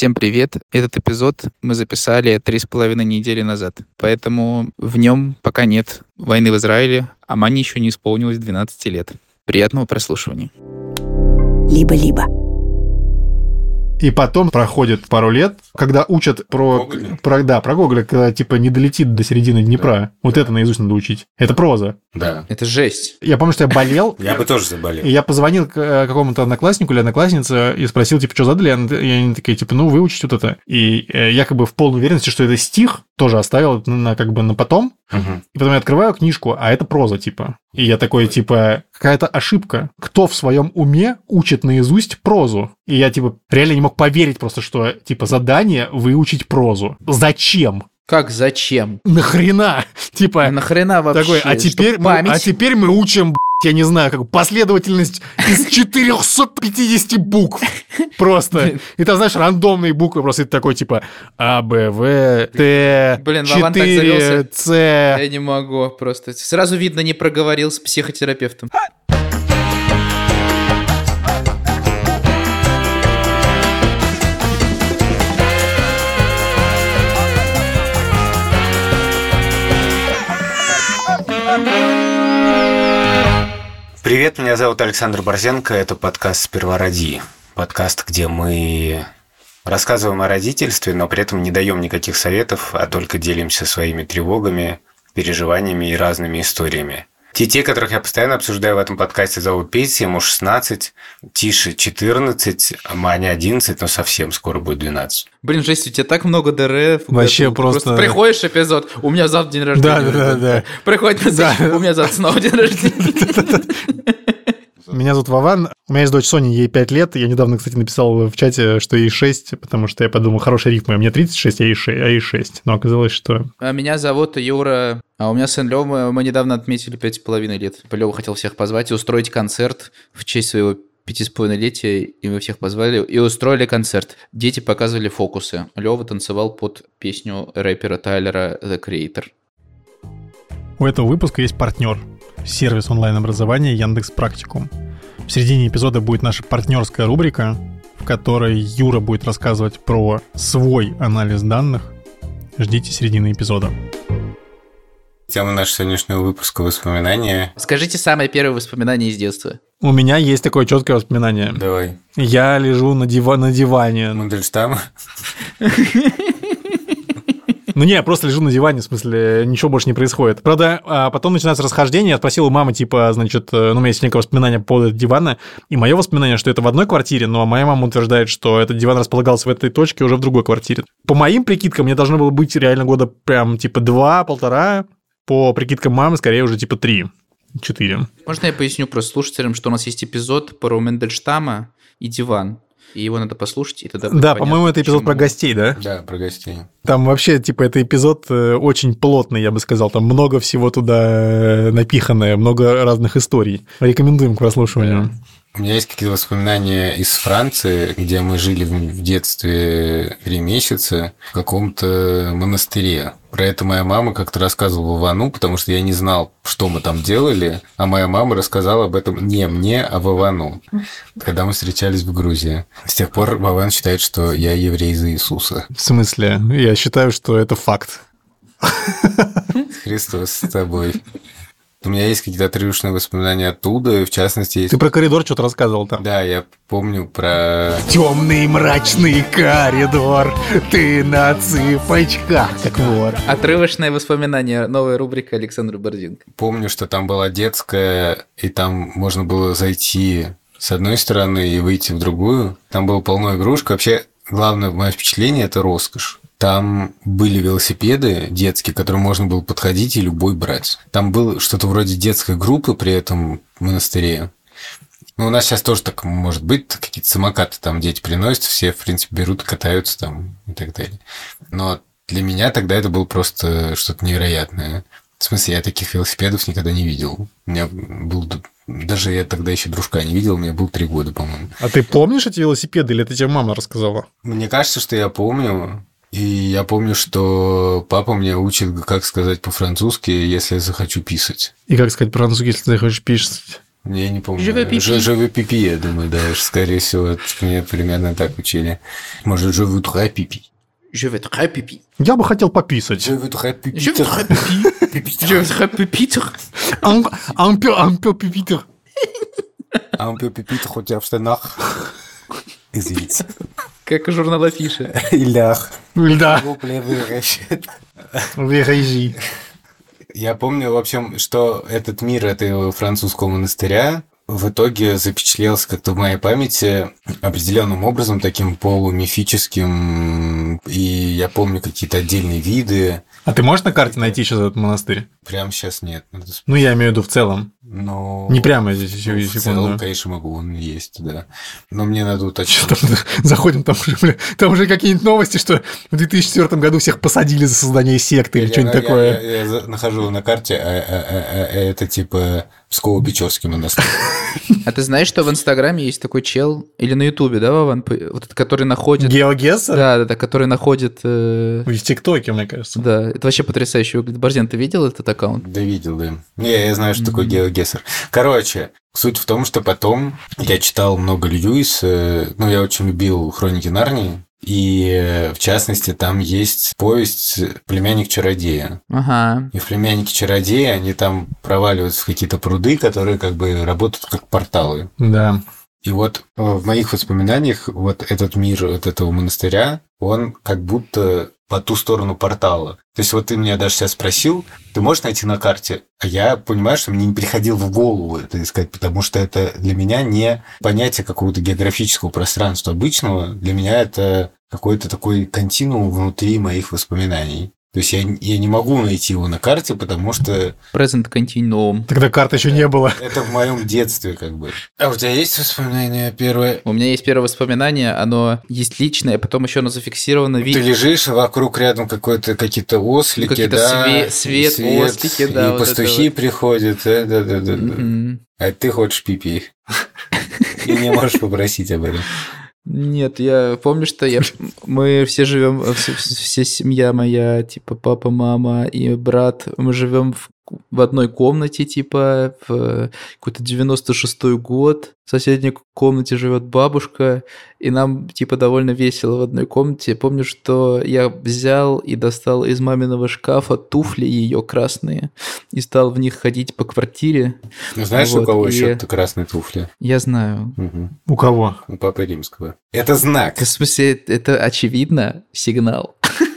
Всем привет! Этот эпизод мы записали три с половиной недели назад, поэтому в нем пока нет войны в Израиле, а Мане еще не исполнилось 12 лет. Приятного прослушивания. Либо-либо. И потом проходит пару лет, когда учат про, Гоголя? про да, про Гоголя, когда типа не долетит до середины Днепра. Вот это наизусть надо учить. Это проза. Да. Это жесть. Я помню, что я болел. Я бы тоже заболел. И я позвонил к э, какому-то однокласснику или однокласснице и спросил, типа, что задали, и они- и они такие, типа, ну, выучить вот это. И э, якобы в полной уверенности, что это стих, тоже оставил на, как бы на потом. Мгм. И потом я открываю книжку, а это проза, типа. И я такой, типа, какая-то ошибка. Кто в своем уме учит наизусть прозу? И я, типа, реально не мог поверить просто, что, типа, задание выучить прозу. Зачем? Как, зачем? Нахрена? Типа, нахрена вообще? такой, а теперь, мы, а теперь мы учим, я не знаю, как последовательность из 450 букв. Просто. И там, знаешь, рандомные буквы, просто ты такой, типа, А, Б, В, Т, Блин, Вован так 4, завелся. С. Я не могу просто. Сразу видно, не проговорил с психотерапевтом. Привет, меня зовут Александр Борзенко, это подкаст «Сперва роди». Подкаст, где мы рассказываем о родительстве, но при этом не даем никаких советов, а только делимся своими тревогами, переживаниями и разными историями. Детей, которых я постоянно обсуждаю в этом подкасте, зовут Петя, ему 16, Тише 14, Маня 11, но совсем скоро будет 12. Блин, жесть, у тебя так много ДР. Вообще году. просто- Приходишь эпизод, у меня завтра день рождения. Да, да, да. Приходит месседж, у меня завтра снова день рождения. Меня зовут Вован, у меня есть дочь Соня, ей 5 лет. Я недавно, кстати, написал в чате, что ей 6, потому что я подумал, хорошая рифма. Мне 36, а ей 6. А ей 6. Но оказалось, что... А Меня зовут Юра, а у меня сын Лёва, мы недавно отметили пять с половиной лет. Лёва хотел всех позвать и устроить концерт в честь своего пяти с половиной летия, и мы всех позвали, и устроили концерт. Дети показывали фокусы. Лёва танцевал под песню рэпера Тайлера The Creator. У этого выпуска есть партнер. Сервис онлайн-образования Яндекс Практикум. В середине эпизода будет наша партнерская рубрика, в которой Юра будет рассказывать про свой анализ данных. Ждите середины эпизода. Тема нашего сегодняшнего выпуска «Воспоминания». Скажите самое первое воспоминание из детства. У меня есть такое четкое воспоминание. Давай. Я лежу на, дива- на диване. Мандельштам. Ну не, я просто лежу на диване, в смысле, ничего больше не происходит. Правда, а потом начинается расхождение, я спросил у мамы, типа, значит, э, ну, у меня есть некое воспоминание по поводу дивана, и мое воспоминание, что это в одной квартире, но моя мама утверждает, что этот диван располагался в этой точке уже в другой квартире. По моим прикидкам, мне должно было быть реально года прям, типа, два, полтора, по прикидкам мамы, скорее уже, типа, три, четыре. Можно я поясню просто слушателям, что у нас есть эпизод про Мендельштама и диван. И его надо послушать, и тогда будет Да, по-моему, это эпизод про гостей, да? Да, про гостей. Там вообще, типа, это эпизод э, очень плотный, я бы сказал. Там много всего туда э, напиханное, много разных историй. Рекомендуем к прослушиванию. У меня есть какие-то воспоминания из Франции, где мы жили в детстве три месяца в каком-то монастыре. Про это моя мама как-то рассказывала Вовану, потому что я не знал, что мы там делали, а моя мама рассказала об этом не мне, а Вовану, когда мы встречались в Грузии. С тех пор Вован считает, что я еврей за Иисуса. В смысле? Я считаю, что это факт. Христос с тобой. У меня есть какие-то отрывочные воспоминания оттуда, в частности, есть... Ты про коридор что-то рассказывал там. Да, я помню про Темный мрачный коридор, ты на цыпочках, как вор. Отрывочное воспоминание. Новая рубрика Александра Борзенко. Помню, что там была детская, и там можно было зайти с одной стороны и выйти в другую. Там было полно игрушек. Вообще, главное мое впечатление – это роскошь. Там были велосипеды детские, к которым можно было подходить и любой брать. Там было что-то вроде детской группы при этом монастыре. Ну, у нас сейчас тоже так может быть, какие-то самокаты там дети приносят, все, в принципе, берут, катаются там и так далее. Но для меня тогда это было просто что-то невероятное. В смысле, я таких велосипедов никогда не видел. У меня был... Даже я тогда еще дружка не видел, мне было три года, по-моему. А ты помнишь эти велосипеды, или это тебе мама рассказала? Мне кажется, что я помню. И я помню, что папа мне учит, как сказать по-французски, если я захочу писать. И как сказать по-французски, если ты хочешь писать? Я не помню. Pipi, я думаю, да, скорее всего, это мне примерно так учили. Может, pipi. Je veux très pipi. Я бы хотел пописать. Je voudrais pipi. Je veux très pipi. Je veux très пипитер. Un, un peu, un peu пипитер. Un peu pipi, хоть я в штанах. Извините. Как журнал Афиша. Илях. Да, вырежи. Я помню, в общем, что этот мир этого французского монастыря в итоге запечатлелся как-то в моей памяти определенным образом, таким полумифическим, и я помню какие-то отдельные виды. А ты можешь на карте найти сейчас этот монастырь? Прямо сейчас нет. Ну, я имею в виду в целом. Но... Не прямо здесь, Ну, еще в целом, конечно, могу, он есть, да. Но мне надо уточнить. Там заходим, там уже, бля, там уже какие-нибудь новости, что в 2004 году всех посадили за создание секты или Я- что-нибудь я- такое. Я, я за- нахожу на карте, а, а- а- а это типа Псково-Печорский монастырь. А ты знаешь, что в Инстаграме есть такой чел, или на Ютубе, да, Вован, П- вот этот, который находит... Геогессер? Да, да, да, который находит... э, В ТикТоке, мне кажется. Да, это вообще потрясающе выглядит. Борзен, ты видел этот аккаунт? Да, видел, да. Не, я знаю, что такое геогессер. Короче, суть в том, что потом я читал много Льюиса, ну, я очень любил «Хроники Нарнии», и, э, в частности, там есть повесть «Племянник чародея». Ага. И в «Племяннике чародея» они там проваливаются в какие-то пруды, которые как бы работают как порталы. Да. И вот э, в моих воспоминаниях вот этот мир вот этого монастыря, он как будто по ту сторону портала. То есть вот ты меня даже сейчас спросил, ты можешь найти на карте? А я понимаю, что мне не приходило в голову это искать, потому что это для меня не понятие какого-то географического пространства обычного. Для меня это какой-то такой континуум внутри моих воспоминаний. То есть я, я не могу найти его на карте, потому что Present Continuum. Тогда карты еще не было. это в моем детстве как бы. А у тебя есть воспоминания первое? У меня есть первое воспоминание, оно есть личное, потом еще оно зафиксировано в Ты лежишь, а вокруг рядом какой-то какие-то ослики, Какие-то да, све- и свет, ослики, да, и вот это пастухи вот. приходят, да, да, да, да, да. А ты хочешь пипи. И не можешь попросить об этом. Нет, я помню, что я, мы все живем, все семья моя, типа папа, мама и брат, мы живем в, в одной комнате, типа в какой-то 96-й год. В соседней комнате живет бабушка, и нам типа довольно весело в одной комнате. Помню, что я взял и достал из маминого шкафа туфли ее красные и стал в них ходить по квартире. Ну, знаешь, Вот, у кого и- еще красные туфли? Я знаю. Мгм. У кого? У Папы Римского. Это знак. В смысле, это очевидно сигнал.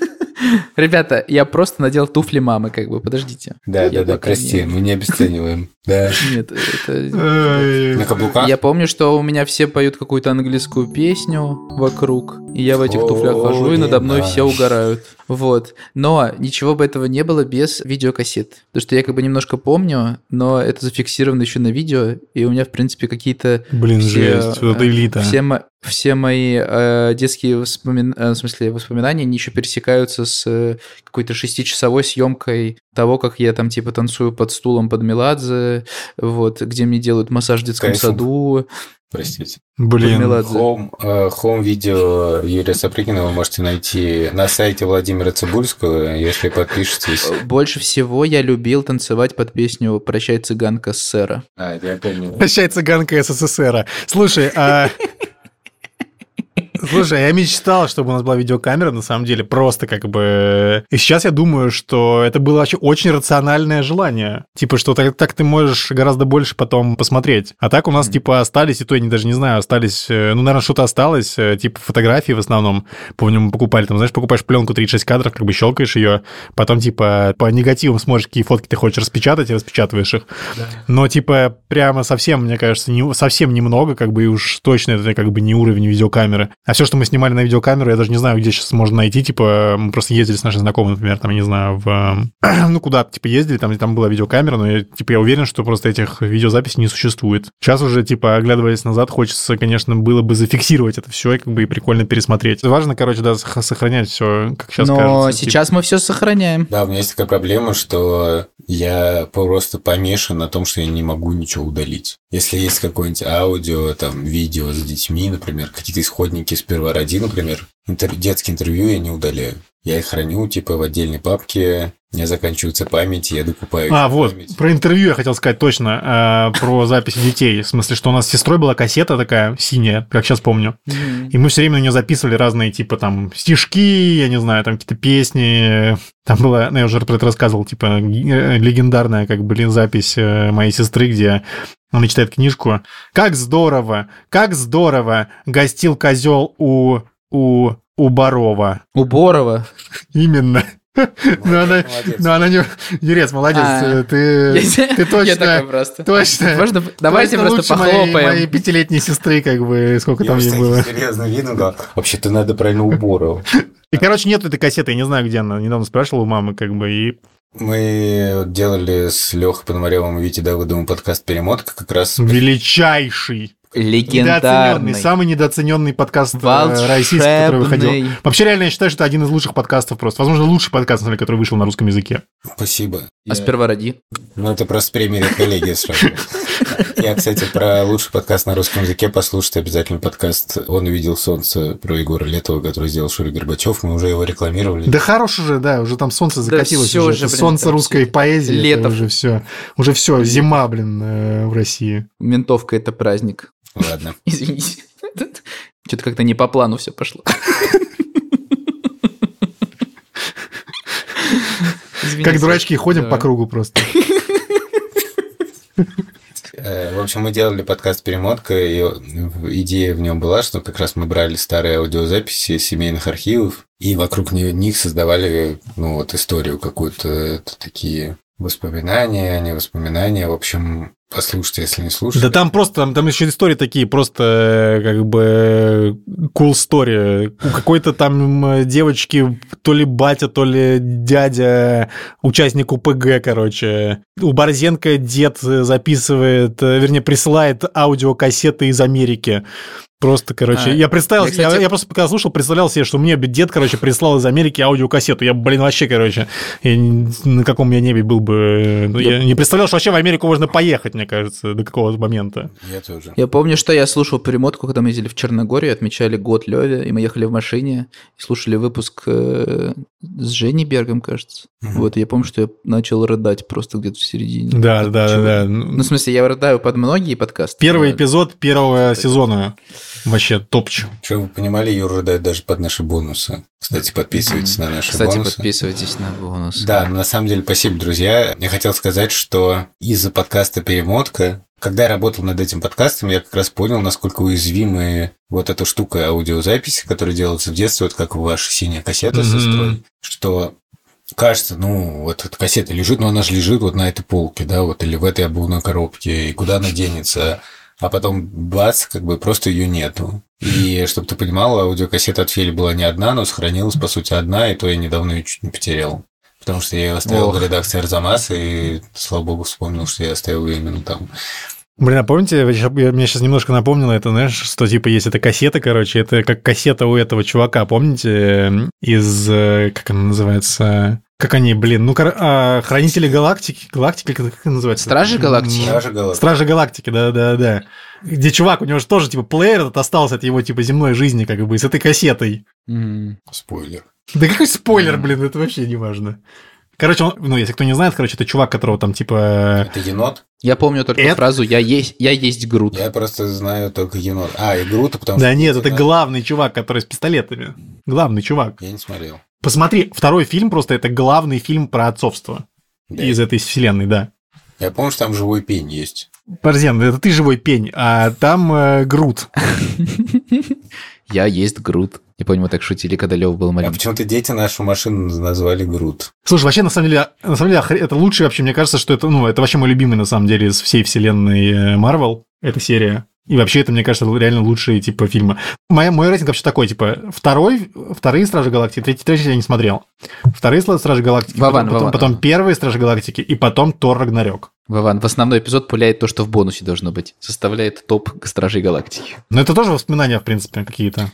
Ребята, я просто надел туфли мамы, как бы, подождите. Да, Я да, да, прости, не- мы не обесцениваем. Да. Нет, это... На каблуках? Я помню, что у меня все поют какую-то английскую песню вокруг, и я в этих туфлях хожу, и надо мной все угорают. Вот. Но ничего бы этого не было без видеокассет. Потому что я как бы немножко помню, но это зафиксировано еще на видео, и у меня, в принципе, какие-то Блин, все, жесть, вот э, элита. Все, все мои э, детские воспомин- э, в смысле, воспоминания, они еще пересекаются с э, какой-то шестичасовой съемкой того, как я там типа танцую под стулом под Меладзе, вот, где мне делают массаж в детском Кайфом. саду. Простите. Блин. Меладзе. Хом, э, хом-видео Юрия Сапрыкина вы можете найти на сайте Владимира Цибульского, если подпишетесь. Больше всего я любил танцевать под песню «Прощай, цыганка, сэра». А, я помню. Прощай, цыганка СССР. Слушай, а... Слушай, я мечтал, чтобы у нас была видеокамера, на самом деле, просто как бы... И сейчас я думаю, что это было вообще очень рациональное желание. Типа, что так, так ты можешь гораздо больше потом посмотреть. А так у нас, типа, остались, и то я не, даже не знаю, остались... э, Ну, наверное, что-то осталось, э, типа, фотографии в основном. Помню, мы покупали, там, знаешь, покупаешь пленку 36 кадров, как бы щелкаешь ее, потом, типа, по негативам смотришь, какие фотки ты хочешь распечатать, и распечатываешь их. Но, типа, прямо совсем, мне кажется, не, совсем немного, как бы, и уж точно это как бы не уровень видеокамеры. А все, что мы снимали на видеокамеру, я даже не знаю, где сейчас можно найти, типа, мы просто ездили с нашей знакомой, например, там, я не знаю, в... Ну, куда типа, ездили, там, там была видеокамера, но, я, типа, я уверен, что просто этих видеозаписей не существует. Сейчас уже, типа, оглядываясь назад, хочется, конечно, было бы зафиксировать это все и, как бы, и прикольно пересмотреть. Важно, короче, да, сох- сохранять все, как сейчас Но кажется. типа. сейчас мы все сохраняем. Да, у меня есть такая проблема, что я просто помешан на том, что я не могу ничего удалить. Если есть какое-нибудь аудио, там, видео с детьми, например, какие-то исходники с первой ради, например, интер- детские интервью я не удаляю. Я их храню, типа, в отдельной папке. У меня заканчивается память, я докупаю А, вот, память. про интервью я хотел сказать точно, э, про записи детей. В смысле, что у нас с сестрой была кассета такая синяя, как сейчас помню. И мы все время на нее записывали разные, типа, там, стишки, я не знаю, там какие-то песни. Там была, ну, я уже про это рассказывал, типа, э, легендарная, как, блин, запись э, моей сестры, где она читает книжку. Как здорово, как здорово гостил козел у, у, у Барова. У Борова. Именно. Ну, она, ну, она не... Юрец, молодец, А. ты, ты Я точно... такой просто. Точно. Можно, давайте точно просто лучше моей- похлопаем. Моей пятилетней сестры, как бы, сколько Я там ей было. серьезным видом говорил, вообще-то надо правильно уборов. И, короче, нет этой кассеты, я не знаю, где она. Недавно спрашивал у мамы, как бы, и... Мы делали с Лехой Пономаревым и Витей Давыдовым подкаст «Перемотка» как раз Величайший, недооцененный, Легендарный. самый недооцененный подкаст э, российский, который выходил. Волшебный. Вообще, реально, я считаю, что это один из лучших подкастов просто. Возможно, лучший подкаст, на самом деле, который вышел на русском языке. Спасибо. А сперва роди. Ну, это просто премия коллеги сразу. Я, кстати, про лучший подкаст на русском языке послушайте обязательно подкаст «Он увидел солнце» про Егора Летова, который сделал Шури Горбачев. Мы уже его рекламировали. Да хорош уже, да, уже там солнце закатилось. всё уже. блин, солнце русской всё. поэзии. это Летов. Уже все. Уже все, зима, блин, э, в России. Ментовка – это праздник. Ладно. Извините. Что-то как-то не по плану все пошло. Извините. Как дурачки ходим Да. по кругу просто. Э, В общем, мы делали подкаст «Перемотка», и идея в нем была, что как раз мы брали старые аудиозаписи из семейных архивов, и вокруг них создавали, ну, вот, историю какую-то, такие воспоминания, не воспоминания, в общем, послушайте, если не слушали. Да там просто, там, там еще истории такие, просто э, как бы cool story. У какой-то там девочки то ли батя, то ли дядя, участник УПГ, короче. У Борзенко дед записывает, э, вернее, присылает аудиокассеты из Америки. Просто, короче, А, я представил, я, я, кстати- я просто пока слушал, представлял себе, что мне дед, короче, прислал из Америки аудиокассету. Я, блин, вообще, короче, я не- на каком я небе был бы... э, ну, Я не представлял, что вообще в Америку можно поехать, мне кажется, до какого-то момента. Я тоже. Я помню, что я слушал перемотку, когда мы ездили в Черногорию, отмечали год Леве, и мы ехали в машине и слушали выпуск э, с Женей Бергом, кажется. Мгм. Вот, я помню, что я начал рыдать просто где-то в середине. Да, да, Чего? да, да. Ну, в смысле, я рыдаю под многие подкасты. Первый но- эпизод первого сезона. Вообще топч. Чтобы вы понимали, Юра рыдает даже под наши бонусы. Кстати, подписывайтесь на наши Кстати, бонусы. подписывайтесь на бонус. Да, на самом деле, спасибо, друзья. Я хотел сказать, что из-за подкаста «Перемотка», когда я работал над этим подкастом, я как раз понял, насколько уязвимы вот эта штука аудиозаписи, которая делается в детстве, вот как ваша синяя кассета Мгм. сестрой, что кажется, ну, вот эта кассета лежит, но она же лежит вот на этой полке, да, вот, или в этой обувной коробке, и куда она денется, а потом бац, как бы просто ее нету. И чтобы ты понимал, аудиокассета от Фели была не одна, но сохранилась, по сути, одна, и то я недавно ее чуть не потерял. Потому что я ее оставил Ох. в редакции Арзамас, и, слава богу, вспомнил, что я оставил ее именно там. Блин, а помните, мне сейчас немножко напомнило это, знаешь, что типа есть эта кассета, короче, это как кассета у этого чувака, помните, э, из, э, как она называется, как они, блин, ну, кор- а, Хранители Галактики, Галактики, как как это называется? Стражи Галактики? Стражи Галактики. Стражи Галактики, да-да-да. Где чувак, у него же тоже, типа, плеер этот остался от его, типа, земной жизни, как бы, с этой кассетой. М. Спойлер. Да какой спойлер, блин, это вообще не важно. Короче, он, ну, если кто не знает, короче, это чувак, которого там, типа... Это енот? Я помню только Это- фразу «я есть, я есть Грут». Я просто знаю только енот. А, и Грута, потому Да что... нет, это главный чувак, который с пистолетами. Главный чувак. Я не смотрел. Посмотри, второй фильм просто это главный фильм про отцовство Да. из этой вселенной, да. Я помню, что там живой пень есть. Борзен, это ты живой пень, а там э, Грут. Я есть Грут. Я помню, мы так шутили, когда Лев был А маленький. почему-то дети нашу машину назвали Грут. Слушай, вообще, на самом деле, на самом деле, это лучшее вообще, мне кажется, что это, ну, это вообще мой любимый, на самом деле, из всей вселенной Марвел, эта серия. И вообще, это, мне кажется, реально лучшие, типа, фильмы. Моя, мой рейтинг вообще такой, типа, второй, вторые Стражи Галактики, третий, третий я не смотрел. Вторые Стражи Галактики, Вован, потом, потом, Вован. потом первые Стражи Галактики, и потом Тор Рагнарёк. Вован, в основной эпизод пуляет то, что в бонусе должно быть. Составляет топ Стражей Галактики. Но это тоже воспоминания, в принципе, какие-то.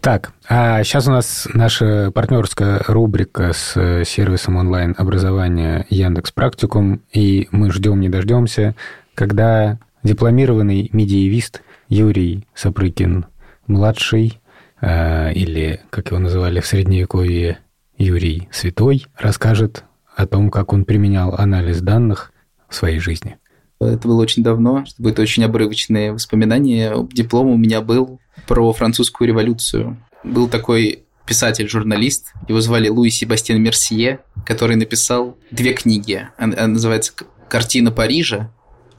Так, а сейчас у нас наша партнерская рубрика с э, сервисом онлайн-образования Яндекс Практикум, и мы ждем не дождемся, когда дипломированный медиевист Юрий Сапрыкин младший э, или, как его называли в Средневековье, Юрий Святой, расскажет о том, как он применял анализ данных в своей жизни. Это было очень давно, это будет очень обрывочные воспоминания. Диплом у меня был про французскую революцию. Был такой писатель-журналист, его звали Луи Себастьян Мерсье, который написал две книги. Она называется «Картина Парижа»,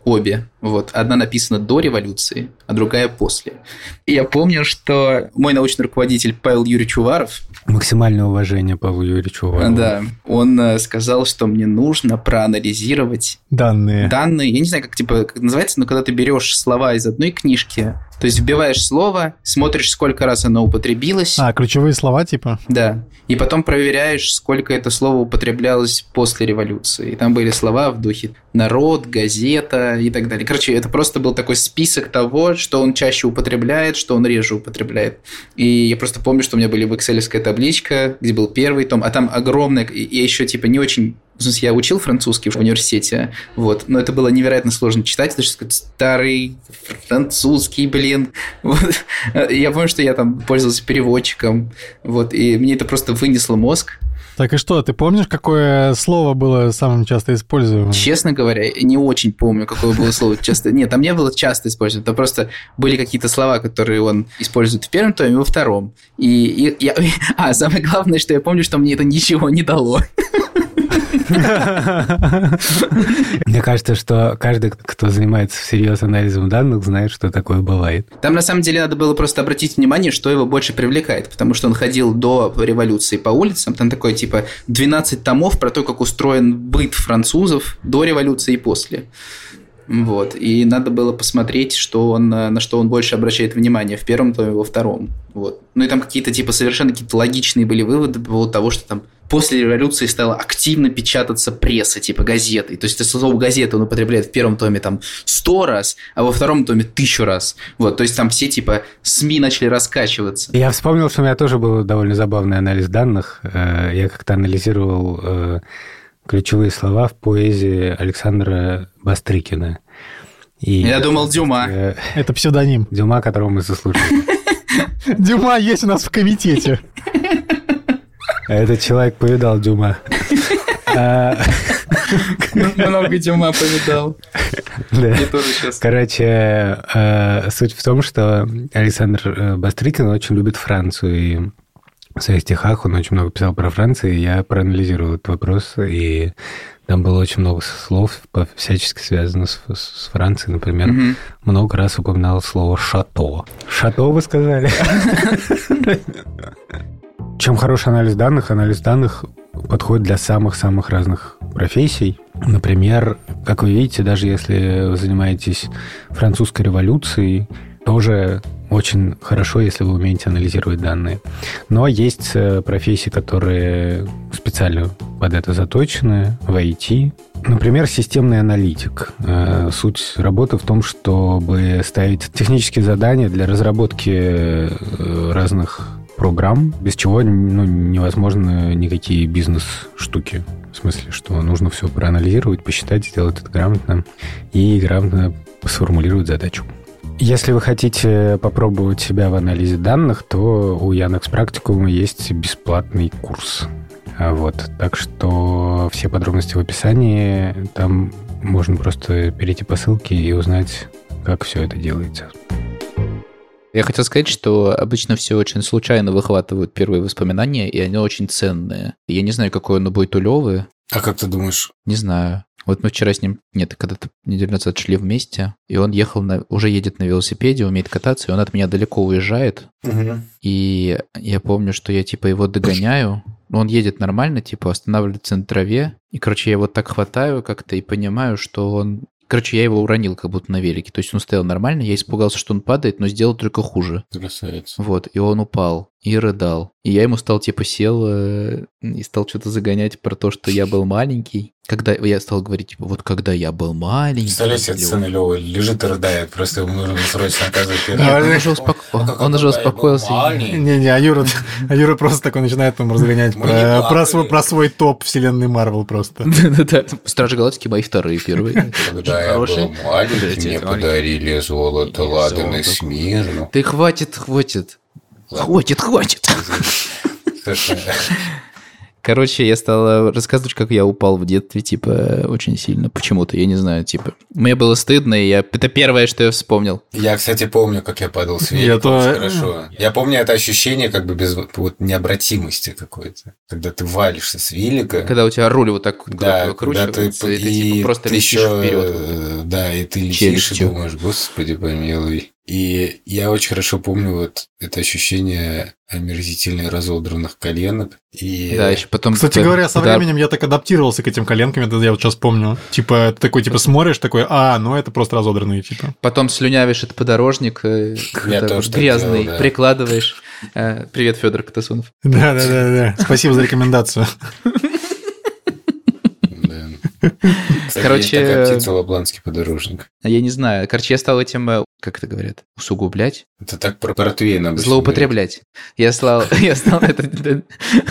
обе. Вот. Одна написана до революции, а другая после. И я помню, что мой научный руководитель Павел Юрьевич Уваров... Максимальное уважение Павлу Юрьевичу Уварову. Да. Он э, сказал, что мне нужно проанализировать Данные. данные. Я не знаю, как типа как называется, но когда ты берешь слова из одной книжки, то есть вбиваешь слово, смотришь, сколько раз оно употребилось. А, ключевые слова типа? Да. И потом проверяешь, сколько это слово употреблялось после революции. И там были слова в духе народ, газета и так далее. Короче, это просто был такой список того, что он чаще употребляет, что он реже употребляет. И я просто помню, что у меня были в Excel табличка, где был первый том, а там огромное, я еще типа не очень в смысле, я учил французский в университете, вот, но это было невероятно сложно читать, это что старый французский, блин. Вот. Я помню, что я там пользовался переводчиком, вот, и мне это просто вынесло мозг. Так и что, ты помнишь, какое слово было самым часто используемым? Честно говоря, не очень помню, какое было слово часто. Нет, там не было часто использовано. Это просто были какие-то слова, которые он использует в первом томе и во втором. И, и я... А, самое главное, что я помню, что мне это ничего не дало. Мне кажется, что каждый, кто занимается всерьез анализом данных, знает, что такое бывает. Там на самом деле надо было просто обратить внимание, что его больше привлекает, потому что он ходил до революции по улицам, там такое типа 12 томов про то, как устроен быт французов до революции и после. Вот. И надо было посмотреть, что он, на что он больше обращает внимание в первом томе, во втором. Вот. Ну и там какие-то типа совершенно какие-то логичные были выводы по поводу того, что там после революции стала активно печататься пресса, типа газеты. То есть это слово газета он употребляет в первом томе там сто раз, а во втором томе тысячу раз. Вот, то есть там все типа СМИ начали раскачиваться. Я вспомнил, что у меня тоже был довольно забавный анализ данных. Э, я как-то анализировал э, ключевые слова в поэзии Александра Бастрыкина. И Я думал, Дюма. Э, это псевдоним. Дюма, которого мы заслужили. Дюма есть у нас в комитете. А этот человек повидал Дюма. А, Много Дюма повидал. Да. Короче, э, суть в том, что Александр э, Бастрыкин очень любит Францию. И в своих стихах он очень много писал про Францию. И я проанализировал этот вопрос. И там было очень много слов, всячески связанных с, с Францией. Например, угу. много раз упоминал слово «шато». «Шато» вы сказали? Чем хороший анализ данных? Анализ данных подходит для самых-самых разных профессий. Например, как вы видите, даже если вы занимаетесь французской революцией, тоже очень хорошо, если вы умеете анализировать данные. Но есть э, профессии, которые специально под это заточены, в IT. Например, системный аналитик. Э, суть работы в том, чтобы ставить технические задания для разработки э, разных программ, без чего ну, невозможно никакие бизнес-штуки. В смысле, что нужно все проанализировать, посчитать, сделать это грамотно и грамотно сформулировать задачу. Если вы хотите попробовать себя в анализе данных, то у Яндекс Практикума есть бесплатный курс. Вот, так что все подробности в описании. Там можно просто перейти по ссылке и узнать, как все это делается. Я хотел сказать, что обычно все очень случайно выхватывают первые воспоминания, и они очень ценные. Я не знаю, какой оно будет у Левы. А как ты думаешь? Не знаю. Вот мы вчера с ним, нет, когда-то неделю назад шли вместе, и он ехал, на, уже едет на велосипеде, умеет кататься, и он от меня далеко уезжает. Угу. И я помню, что я типа его догоняю, он едет нормально, типа останавливается на траве, и, короче, я его так хватаю как-то и понимаю, что он Короче, я его уронил как будто на велике. То есть он стоял нормально, я испугался, что он падает, но сделал только хуже. Красавец. Вот, и он упал и рыдал. И я ему стал типа сел э, и стал что-то загонять про то, что я был маленький. Когда я стал говорить, типа, вот когда я был маленький. Представляете, это сцена Лёва лежит и рыдает, просто ему нужно срочно оказывать Нет, он уже, успоко... он уже успокоился. Не-не, а Юра, а Юра просто такой начинает там разгонять про, про, свой, про свой топ вселенной Марвел просто. Да-да-да. Стражи Галактики мои вторые первые. Когда я был маленький, мне подарили золото, ладан и смирну. Ты хватит, хватит. Хватит, хватит. Короче, я стал рассказывать, как я упал в детстве, типа, очень сильно. Почему-то, я не знаю, типа. Мне было стыдно, и я... это первое, что я вспомнил. Я, кстати, помню, как я падал с Я велика то- очень хорошо. Я помню это ощущение как бы без вот необратимости какой-то. Когда ты валишься с велика. Когда у тебя руль вот так вот да, когда выкручивается, ты, и ты типа просто летишь ещё, вперед. э, Да, и ты летишь Челюстью. и думаешь, господи, помилуй. И я очень хорошо помню вот это ощущение омерзительно разодранных коленок. И Да, еще потом... Кстати как- говоря, со да, временем я так адаптировался к этим коленкам, это я вот сейчас помню. Типа, ты такой, типа, смотришь, такой, а, ну это просто разодранные, типа. Потом слюнявишь этот подорожник, э, грязный, делал, да. прикладываешь. Э, Привет, Федор Катасонов. Да-да-да, спасибо за рекомендацию. да. Кстати, Короче, птица лапландский подорожник. А Я не знаю. Короче, я стал этим, э, как это говорят, усугублять, Это так про портвейн обычно злоупотреблять. Я стал, я стал, это-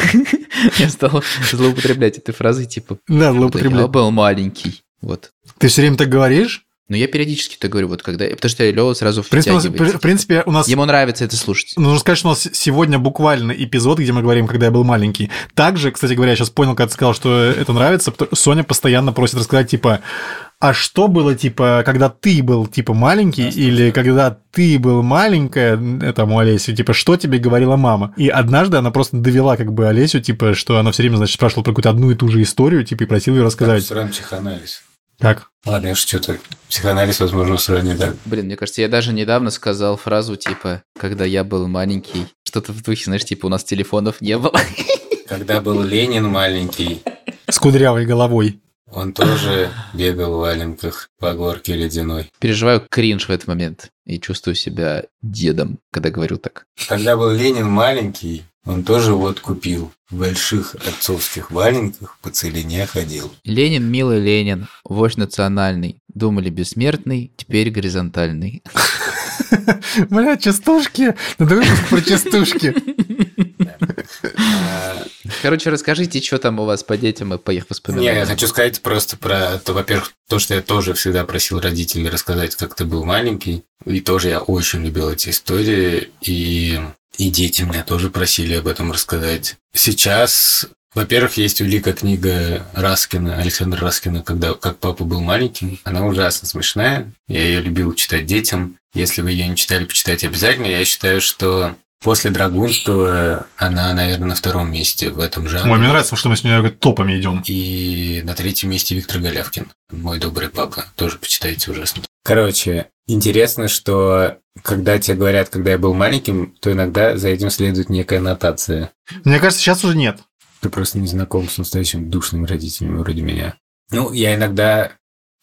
я стал злоупотреблять этой фразой, типа, Да, я злоупотреблять. был маленький. Вот. Ты все время так говоришь? Но я периодически так говорю, вот когда... Потому что Лёва сразу В принципе, у нас- втягивается. в принципе, у нас Ему нравится это слушать. Нужно сказать, что у нас сегодня буквально эпизод, где мы говорим, когда я был маленький. Также, кстати говоря, я сейчас понял, когда ты сказал, что это нравится, Соня постоянно просит рассказать, типа, а что было, типа, когда ты был, типа, маленький, или когда ты был маленькая, этому Олесю, типа, что тебе говорила мама? И однажды она просто довела, как бы, Олесю, типа, что она все время, значит, спрашивала про какую-то одну и ту же историю, типа, и просила ее рассказать. Сраный психоанализ. Как? Ладно, я что-то психоанализ, возможно, срань, да. Блин, мне кажется, я даже недавно сказал фразу, типа, когда я был маленький, что-то в духе, знаешь, типа, у нас телефонов не было. Когда был Ленин маленький, С кудрявой головой. Он тоже бегал в валенках по горке ледяной. Переживаю кринж в этот момент и чувствую себя дедом, когда говорю так. Когда был Ленин маленький, он тоже вот купил. В больших отцовских валенках по целине ходил. Ленин, милый Ленин, вождь национальный. Думали бессмертный, теперь горизонтальный. Бля, частушки. Надо выпуск про частушки. А, Короче, расскажите, что там у вас по детям и по их Не, воспоминаниям. я хочу сказать просто про, то, во-первых, то, что я тоже всегда просил родителей рассказать, как ты был маленький. И тоже я очень любил эти истории. И, и дети меня тоже просили об этом рассказать. Сейчас, во-первых, есть великая книга Раскина, Александра Раскина, когда «Как папа был маленьким». Она ужасно смешная. Я ее любил читать детям. Если вы ее не читали, почитайте обязательно. Я считаю, что после Драгунского она, наверное, на втором месте в этом жанре. Ой, мне нравится, что мы сегодня топами идем. И на третьем месте Виктор Голявкин. Мой добрый папа. Тоже почитайте ужасно. Короче, интересно, что когда тебе говорят, когда я был маленьким, то иногда за этим следует некая нотация. Мне кажется, сейчас уже нет. Ты просто не знаком с настоящими душными родителями вроде меня. Ну, я иногда...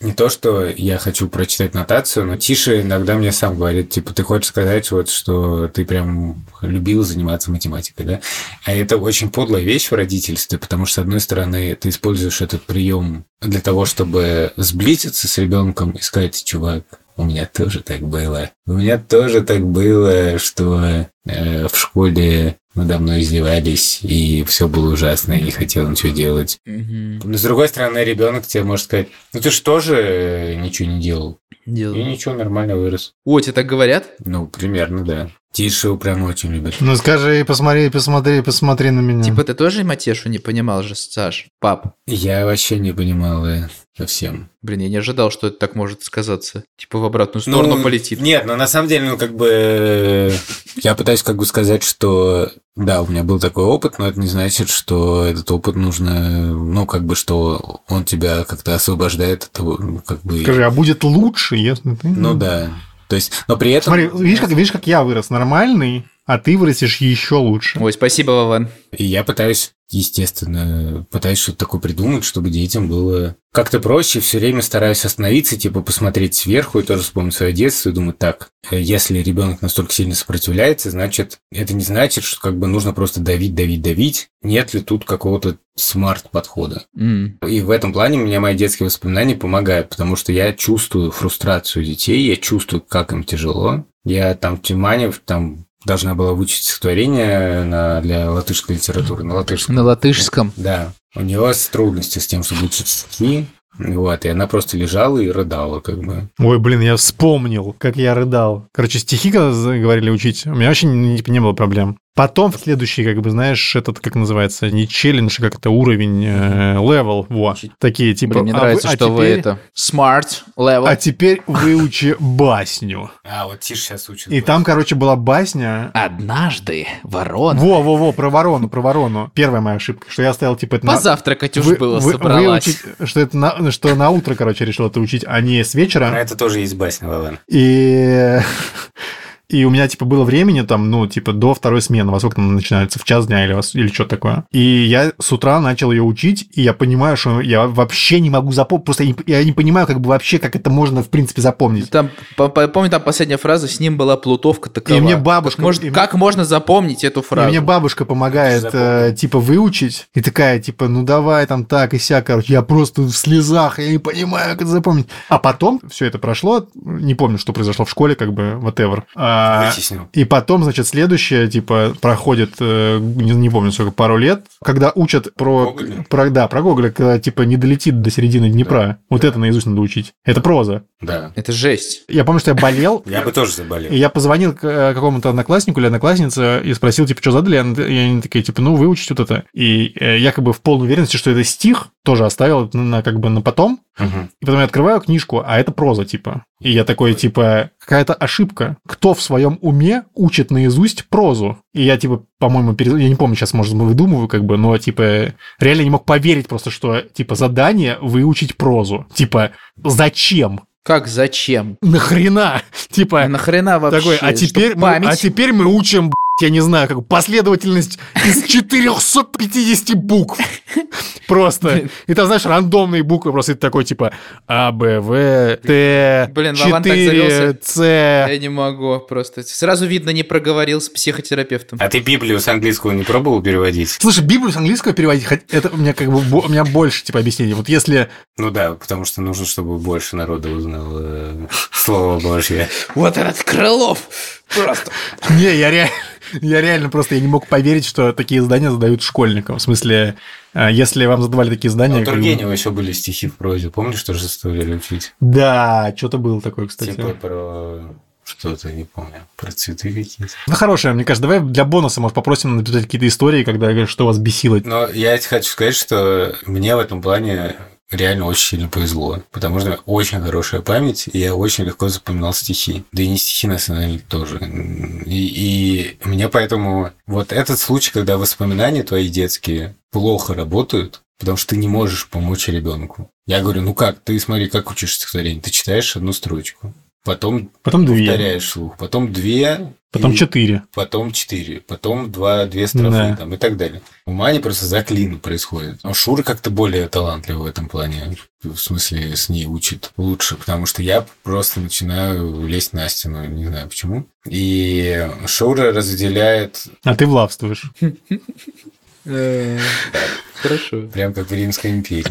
Не то, что я хочу прочитать нотацию, но Тише иногда мне сам говорит, типа, ты хочешь сказать, вот, что ты прям любил заниматься математикой, да? А это очень подлая вещь в родительстве, потому что, с одной стороны, ты используешь этот прием для того, чтобы сблизиться с ребенком и сказать, чувак, у меня тоже так было. У меня тоже так было, что э, в школе надо мной издевались, и все было ужасно, я не хотел ничего делать. Мгм. Но с другой стороны, ребенок тебе может сказать, ну ты же тоже э, ничего не делал. И Делаю. ничего, нормально вырос. О, тебе так говорят? Ну, примерно, да. Тише прям очень любит. Ну скажи, посмотри, посмотри, посмотри на меня. Типа, ты тоже Матешу не понимал же, Саш? Пап. Я вообще не понимал э, совсем. Блин, я не ожидал, что это так может сказаться. Типа, в обратную сторону Ну, полетит. Нет, но на самом деле, ну, как бы... Я пытаюсь как бы сказать, что... Да, у меня был такой опыт, но это не значит, что этот опыт нужно... Ну, как бы, что он тебя как-то освобождает от того, ну, как бы... Скажи, а будет лучше, если ты... Ну, да. То есть, но при этом... Смотри, видишь как, видишь, как я вырос нормальный, а ты вырастешь еще лучше. Ой, спасибо, Вован. И я пытаюсь, естественно, пытаюсь что-то такое придумать, чтобы детям было как-то проще. Все время стараюсь остановиться, типа посмотреть сверху и тоже вспомнить свое детство и думать, так, э, если ребенок настолько сильно сопротивляется, значит, это не значит, что как бы нужно просто давить, давить, давить. Нет ли тут какого-то смарт-подхода? М. И в этом плане мне мои детские воспоминания помогают, потому что я чувствую фрустрацию детей, я чувствую, как им тяжело. Я там в Тимане, там должна была выучить стихотворение на, для латышской литературы, на латышском. На латышском. Да. У нее трудности с тем, чтобы учить стихи. Вот, и она просто лежала и рыдала, как бы. Ой, блин, я вспомнил, как я рыдал. Короче, стихи, когда говорили учить, у меня вообще не, не было проблем. Потом в следующий, как бы, знаешь, этот, как называется, не челлендж, как это уровень, э, level, во, такие, типа... Блин, мне а нравится, вы- а что вы теперь- это... Smart level. А теперь выучи басню. А, вот Тише сейчас учит. И там, короче, была басня... Однажды ворона Во-во-во, про ворону, про ворону. Первая моя ошибка, что я оставил, типа, это на- позавтракать уж вы- было, вы- собралась. выучить, что это на, что на утро, короче, решил это учить, а не с вечера. На это тоже есть басня, Вован. И... И у меня, типа, было времени там, ну, типа, до второй смены, во сколько там начинается, в час дня или, или что такое. И я с утра начал ее учить, и я понимаю, что я вообще не могу запомнить, просто я не, я не понимаю, как бы вообще, как это можно, в принципе, запомнить. Там, по- по- помню, там последняя фраза, с ним была плутовка такова. И мне бабушка- Как, может- и мне- как можно запомнить эту И фразу? мне бабушка помогает, э, типа, выучить, и такая, типа, ну давай там так и сяк, короче, я просто в слезах, я не понимаю, как это запомнить. А потом все это прошло, не помню, что произошло в школе, как бы, whatever. А, Вытеснил. И потом, значит, следующее, типа, проходит, э, не, не помню, сколько, пару лет, когда учат про... Гоголя? про да, про Гоголя, когда, типа, не долетит до середины Днепра. Вот это наизусть надо учить. Это проза. Да. Это жесть. Я помню, что я болел, Я бы тоже заболел. и я позвонил к э, какому-то однокласснику или однокласснице и спросил, типа, что задали, и они- такие, типа, ну, выучить вот это. И э, я как бы в полной уверенности, что это стих, тоже оставил на, как бы на потом, Мгм. и потом я открываю книжку, а это проза, типа. И я такой, типа, какая-то ошибка. Кто в своем уме учит наизусть прозу? И я, типа, по-моему, перез- я не помню, сейчас, может, выдумываю, как бы, но, типа, реально не мог поверить просто, что, типа, задание выучить прозу. Типа, зачем? Как, зачем? Нахрена? Типа, нахрена вообще? такой, а теперь, мы, память? а теперь мы учим, я не знаю, как последовательность из 450 букв. Просто. И там, знаешь, рандомные буквы, просто ты такой, типа, А, Б, В, Т, Блин, Вован так 4, завелся. С. Я не могу просто. Сразу видно, не проговорил с психотерапевтом. А ты Библию с английского не пробовал переводить? Слушай, Библию с английского переводить, хоть- это у меня как бы у меня больше типа объяснений. Вот если Ну да, потому что нужно, чтобы больше народа узнал э, Слово Божье. Вот этот Крылов! Просто. не, я реально я реально просто я не мог поверить, что такие задания задают школьникам. В смысле, э, если вам задавали такие А задания, у как бы- Тургенева еще были стихи в прозе. Помнишь, что же заставляли учить? да, что-то было такое, кстати. Типа про что-то, не помню, про цветы какие-то. Ну, хорошее, мне кажется, давай для бонуса, может, попросим написать какие-то истории, когда что вас бесило. Но я хочу сказать, что мне в этом плане реально очень сильно повезло, потому что очень хорошая память, и я очень легко запоминал стихи. Да и не стихи, на самом деле, тоже. И, и мне поэтому вот этот случай, когда воспоминания твои детские плохо работают, потому что ты не можешь помочь ребенку. Я говорю, ну как, ты смотри, как учишь стихотворение. Ты читаешь одну строчку, потом Потом две, повторяешь слух, потом две, потом и- четыре. потом 4, потом 2, 2 строфы Да. там, и так далее. У Мани просто за клин происходит. А Шура как-то более талантлива в этом плане. В смысле, с ней учит лучше, потому что я просто начинаю лезть на стену, не знаю почему. И Шура разделяет А ты влавствуешь. Хорошо. прям как в Римской империи.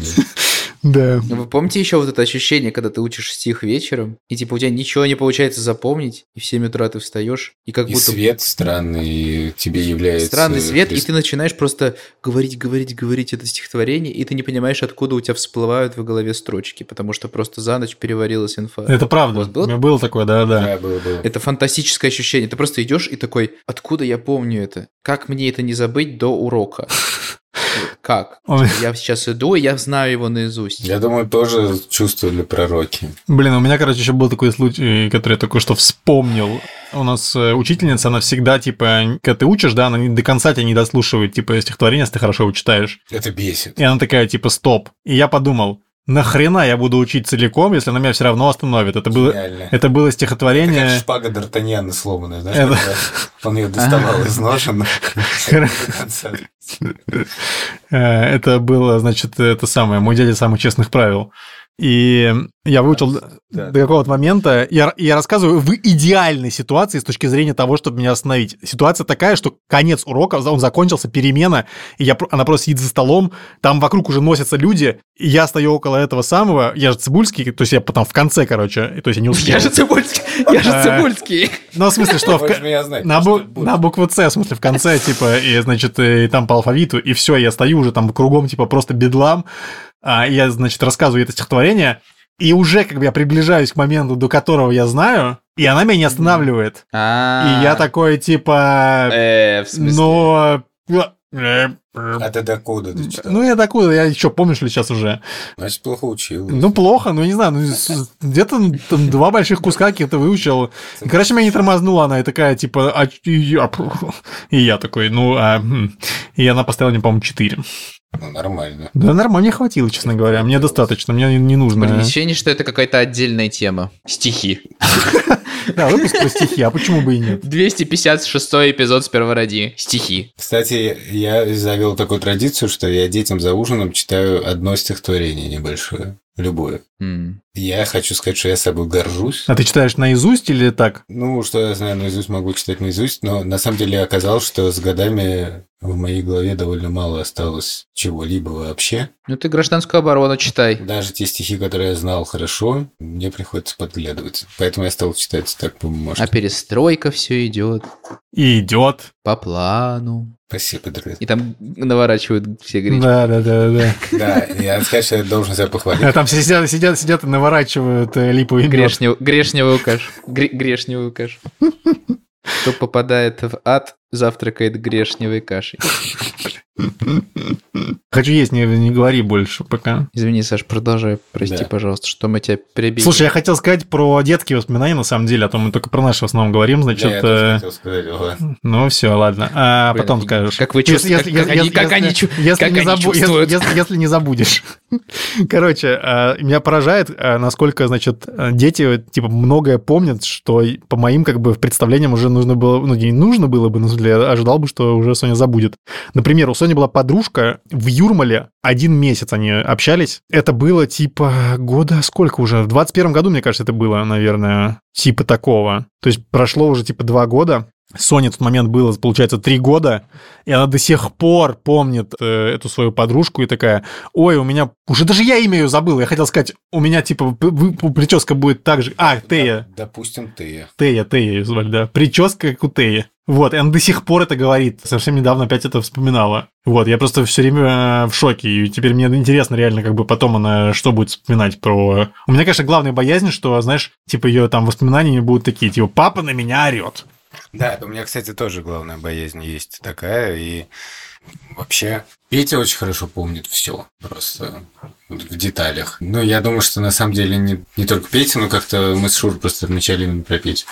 Да. Вы помните еще вот это ощущение, когда ты учишь стих вечером, и типа у тебя ничего не получается запомнить, и в 7 утра ты встаешь, и как И будто свет странный тебе является... странный свет, и ты начинаешь просто говорить, говорить, говорить это стихотворение, и ты не понимаешь, откуда у тебя всплывают в голове строчки, потому что просто за ночь переварилась инфа. Это правда. У вас было У меня было такое, да-да. Да, было, было. Это фантастическое ощущение. Ты просто идешь и такой, откуда я помню это? Как мне это не забыть до урока? Как? Я сейчас иду, и я знаю его наизусть. Я думаю, тоже чувствовали пророки. Блин, у меня, короче, еще был такой случай, который я только что вспомнил. У нас э, учительница, она всегда, типа, когда ты учишь, да, она не- до конца тебя не дослушивает, типа, стихотворение, если ты хорошо его читаешь. Это бесит. И она такая, типа, стоп. И я подумал, нахрена я буду учить целиком, если она меня все равно остановит? Это было, Гениально. это было Это как стихотворение... шпага Д'Артаньяна сломанная, знаешь, Это- он ее доставал из ножен конца. Э, Это было, значит, это самое, мой дядя самых честных правил. И Я выучил Да. до какого-то момента. Я, я рассказываю в идеальной ситуации с точки зрения того, чтобы меня остановить. Ситуация такая, что конец урока, он закончился, перемена, и я, она просто сидит за столом, там вокруг уже носятся люди, и я стою около этого самого, я же Цибульский, то есть я потом в конце, короче, то есть я не успел. Я же Цибульский, я же Э, Цибульский. Ну, в смысле, что... На, букву С, в смысле, в конце, типа, и, значит, и там по алфавиту, и все, я стою уже там кругом, типа, просто бедлам, а, я, значит, рассказываю это стихотворение, и уже, как бы, я приближаюсь к моменту, до которого я знаю, и она меня не останавливает. И я такой, типа, Э, в смысле? но... э, А ты докуда ты читал? Ну, я такой, я что, помнишь ли сейчас уже? Значит, плохо учил. Ну, плохо, ну, не знаю, ну, где-то ну, там два больших куска каких-то выучил. Короче, меня не тормознула она, и такая, типа, а, и я, и я такой, ну, а, хм. и она поставила мне, по-моему, 4. Ну, нормально. Да, нормально, мне хватило, честно говоря, мне достаточно, мне не- не нужно. Блин, ощущение, что это какая-то отдельная тема. Стихи. Да, выпуск про стихи, а почему бы и нет? 256 эпизод с Первороди. Стихи. Кстати, я завел такую традицию, что я детям за ужином читаю одно стихотворение небольшое. Любое. М. Я хочу сказать, что я собой горжусь. А ты читаешь наизусть или так? Ну, что я знаю наизусть, могу читать наизусть, но на самом деле оказалось, что с годами в моей голове довольно мало осталось чего-либо вообще. Ну ты гражданскую оборону читай. Даже те стихи, которые я знал хорошо, мне приходится подглядывать. Поэтому я стал читать так по бумажке. А перестройка все идет И идет. по плану. Спасибо, друзья. И там наворачивают все гречки. Да, да, да, да. Да, я сказать, что я должен себя похвалить. А Там сидят, сидят, сидят и наворачивают э, липовый мед. Грешнев- грешневую кашу. Гре- грешневую кашу. Кто попадает в ад, завтракает грешневой кашей. Хочу есть, не, не говори больше пока. Извини, Саш, продолжай. Прости, Да. пожалуйста, что мы тебя перебили. Слушай, я хотел сказать про детские воспоминания, на самом деле, а то мы только про наши в основном говорим, Да, значит... я тоже э, хотел сказать. Ну, все, ладно. А Блин, потом скажешь. как вы Если- чувствуете, если- как они- если- как они если- чу- если как не они забу- если- чувствуют. Если если не забудешь. Короче, а, меня поражает, а, насколько, значит, дети, типа, многое помнят, что по моим, как бы, представлениям уже нужно было, ну, не нужно было бы, но, смысле, я ожидал бы, что уже Соня забудет. Например, у Сони была подружка в Юрмале, один месяц они общались. Это было, типа, года сколько уже? В 21 году, мне кажется, это было, наверное, типа такого. То есть прошло уже, типа, два года. Соне в тот момент было, получается, три года, и она до сих пор помнит э, эту свою подружку и такая, ой, у меня... Уже даже я имя ее забыл, я хотел сказать, у меня, типа, прическа будет так же... А, Тея, Допустим, ты. Тея, Тея ее звали, да. Прическа, как у Теи. Вот, и она до сих пор это говорит. Совсем недавно опять это вспоминала. Вот, я просто все время э, в шоке. И теперь мне интересно реально, как бы потом она что будет вспоминать про... У меня, конечно, главная боязнь, что, знаешь, типа ее там воспоминания будут такие, типа, папа на меня орет. Да, у меня, кстати, тоже главная боязнь есть такая. И вообще Петя очень хорошо помнит все просто в деталях. Ну, я думаю, что на самом деле не, не только Петя, но как-то мы с Шур просто начали именно про Петю.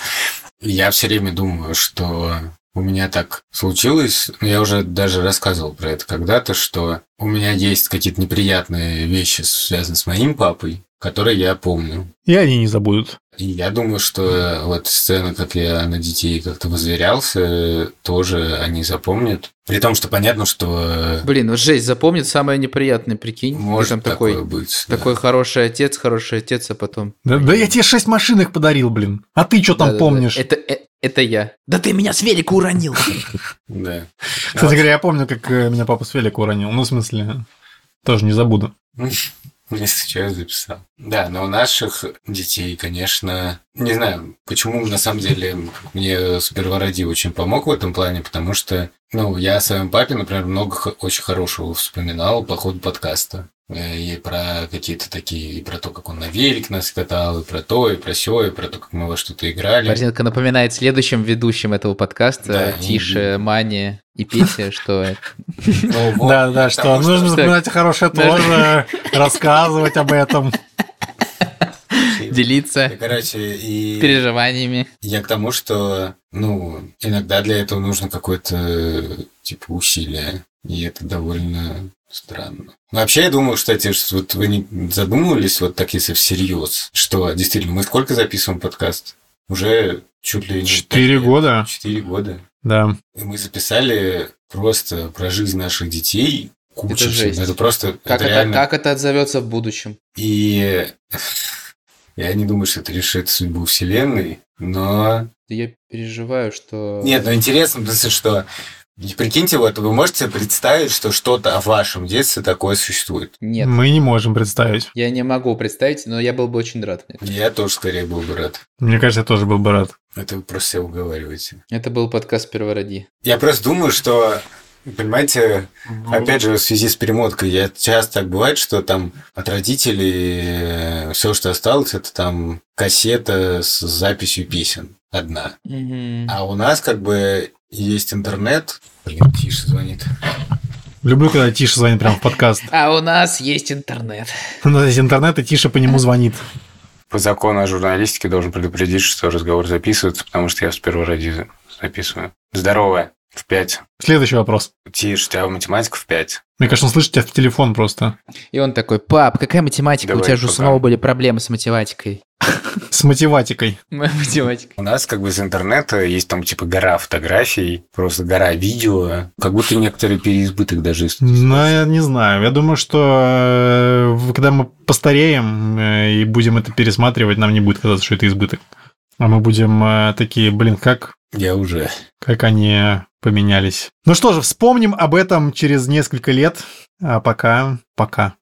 Я все время думаю, что у меня так случилось, я уже даже рассказывал про это когда-то, что у меня есть какие-то неприятные вещи, связанные с моим папой, которые я помню. И они не забудут. Я думаю, что вот сцена, как я на детей как-то возверялся, тоже они запомнят. При том, что понятно, что Блин, вот жесть, запомнит самое неприятное, прикинь. Может там такое такой, быть. да. такой хороший отец, хороший отец, а потом... Да, да я тебе шесть машин их подарил, блин. А ты что там Да-да-да. помнишь? Это, э- это я. Да ты меня с велика уронил. Да. Кстати говоря, я помню, как э, меня папа с велика уронил. Ну, в смысле, тоже не забуду. Не сейчас записал. Да, но у наших детей, конечно, не знаю, почему на самом деле мне Супервороди очень помог в этом плане, потому что, ну, я о своем папе, например, много очень хорошего вспоминал по ходу подкаста. Э, И про какие-то такие, и про то, как он на велик нас катал, и про то, и про сё, и про то, как мы во что-то играли. Борзенко напоминает следующим ведущим этого подкаста, Да, Тише, Мане и Петя, что Ну, Да, да, что нужно вспоминать хорошее тоже, рассказывать об этом. делиться И, Короче, и... переживаниями. Я к тому, что, ну, иногда для этого нужно какое-то, типа, усилие. И это довольно странно. Ну, Вообще, я думаю, кстати, что вот вы не задумывались вот так, если всерьез, что действительно, мы сколько записываем подкаст? Уже чуть ли не... Четыре года. Четыре года. Да. И мы записали просто про жизнь наших детей кучу Это жесть. Это просто... Как это это, реально... как это отзовется в будущем? И Я не думаю, что это решит судьбу Вселенной, но... Я переживаю, что... Нет, ну интересно, смысле, что... И Прикиньте, вот вы можете представить, что что-то в вашем детстве такое существует? Нет. Мы не можем представить. Я не могу представить, но я был бы очень рад. Я тоже скорее был бы рад. Мне кажется, я тоже был бы рад. Это вы просто себя уговариваете. Это был подкаст «Первороди». Я просто думаю, что, понимаете, опять же, в связи с перемоткой, я часто так бывает, что там от родителей все, что осталось, это там кассета с записью песен одна. Мгм. А у нас как бы есть интернет. Блин, тише звонит. Люблю, когда Тиша звонит прямо в подкаст. А у нас есть интернет. У нас есть интернет, и Тиша по нему звонит. По закону о журналистике должен предупредить, что разговор записывается, потому что я с первого ради записываю. Здорово. В пять. Следующий вопрос. Тише, у тебя математика в пять. Мне кажется, он слышит тебя в телефон просто. И он такой, пап, какая математика? Давай, У тебя же пока». снова были проблемы с математикой. С математикой. Моя математика. У нас как бы с интернета есть там типа гора фотографий, просто гора видео. Как будто некоторый переизбыток даже есть. Ну, я не знаю. Я думаю, что э, когда мы постареем э, и будем это пересматривать, нам не будет казаться, что это избыток. А мы будем э, такие, блин, как, Я уже. как они поменялись. Ну что же, вспомним об этом через несколько лет. А пока, пока.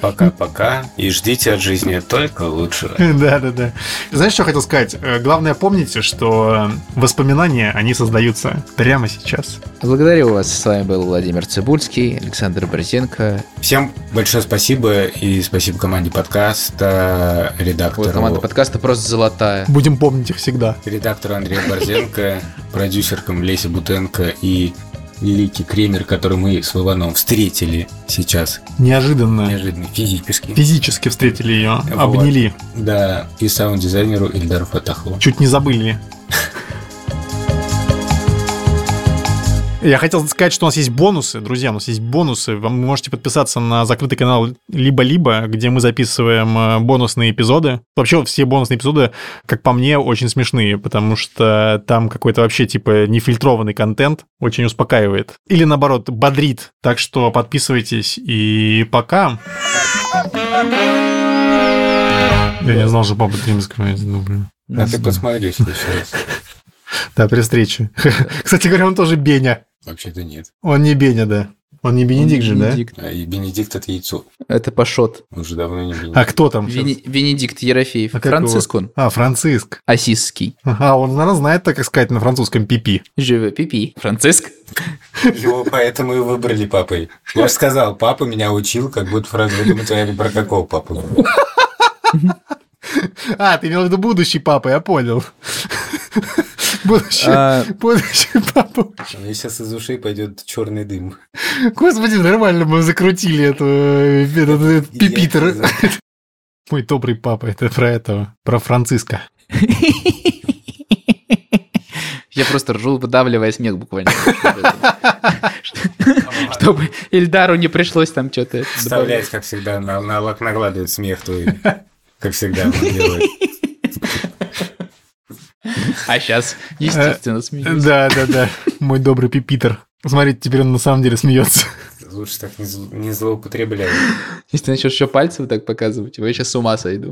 Пока-пока. И ждите от жизни только лучшего. Да-да-да. Знаешь, что хотел сказать? Э, Главное, помните, что воспоминания, они создаются прямо сейчас. Благодарю вас. С вами был Владимир Цибульский, Александр Борзенко. Всем большое спасибо и спасибо команде подкаста, редактору, Вот команда подкаста просто золотая. Будем помнить их всегда. редактору Андрею Борзенко, продюсеркам Лесе Бутенко и Лики Кремер, который мы с Вованом встретили сейчас Неожиданно. неожиданно физически. Физически встретили ее, Вот. обняли. Да, и саунд-дизайнеру Ильдару Фатахову. Чуть не забыли. Я хотел сказать, что у нас есть бонусы, друзья, у нас есть бонусы. Вы можете подписаться на закрытый канал «Либо-либо», где мы записываем э, бонусные эпизоды. Вообще все бонусные эпизоды, как по мне, очень смешные, потому что там какой-то вообще типа нефильтрованный контент, очень успокаивает. Или наоборот, бодрит. Так что подписывайтесь и пока. Я не знал, что папа Дрим закрывается. Ну, блин. А ты посмотри раз. Да, при встрече. Кстати говоря, он тоже Беня. Вообще-то нет. Он не Беня, да. Он не Бенедикт же, да? Бенедикт. А и Бенедикт это яйцо. Это Пашот. Он уже давно не Бенедикт. А кто там? Вени- Венедикт Ерофеев. А Франциск он. А, Франциск. Осисский. Ага, он, наверное, знает, так как сказать на французском пипи. Живе пипи. Франциск. Его поэтому и выбрали папой. Я же сказал, папа меня учил, как будто фразу думаете, про какого папу? А, ты имел в виду будущий папа, я понял. Будущий, А, будущий папа. У меня сейчас из ушей пойдет черный дым. Господи, нормально мы закрутили эту, э, этот, Я пипитер. Мой добрый папа, это про этого, про Франциска. Я просто ржу, выдавливая смех буквально. Чтобы Ильдару не пришлось там что-то Вставлять, как всегда, на, на, накладывает смех твой. Как всегда он делает. А сейчас, естественно, смеюсь. Да, да, да. Мой добрый пипитер. Смотрите, теперь он на самом деле смеется. Лучше так не, зл- не злоупотребляй. Если ты начнешь еще пальцы вот так показывать, я сейчас с ума сойду.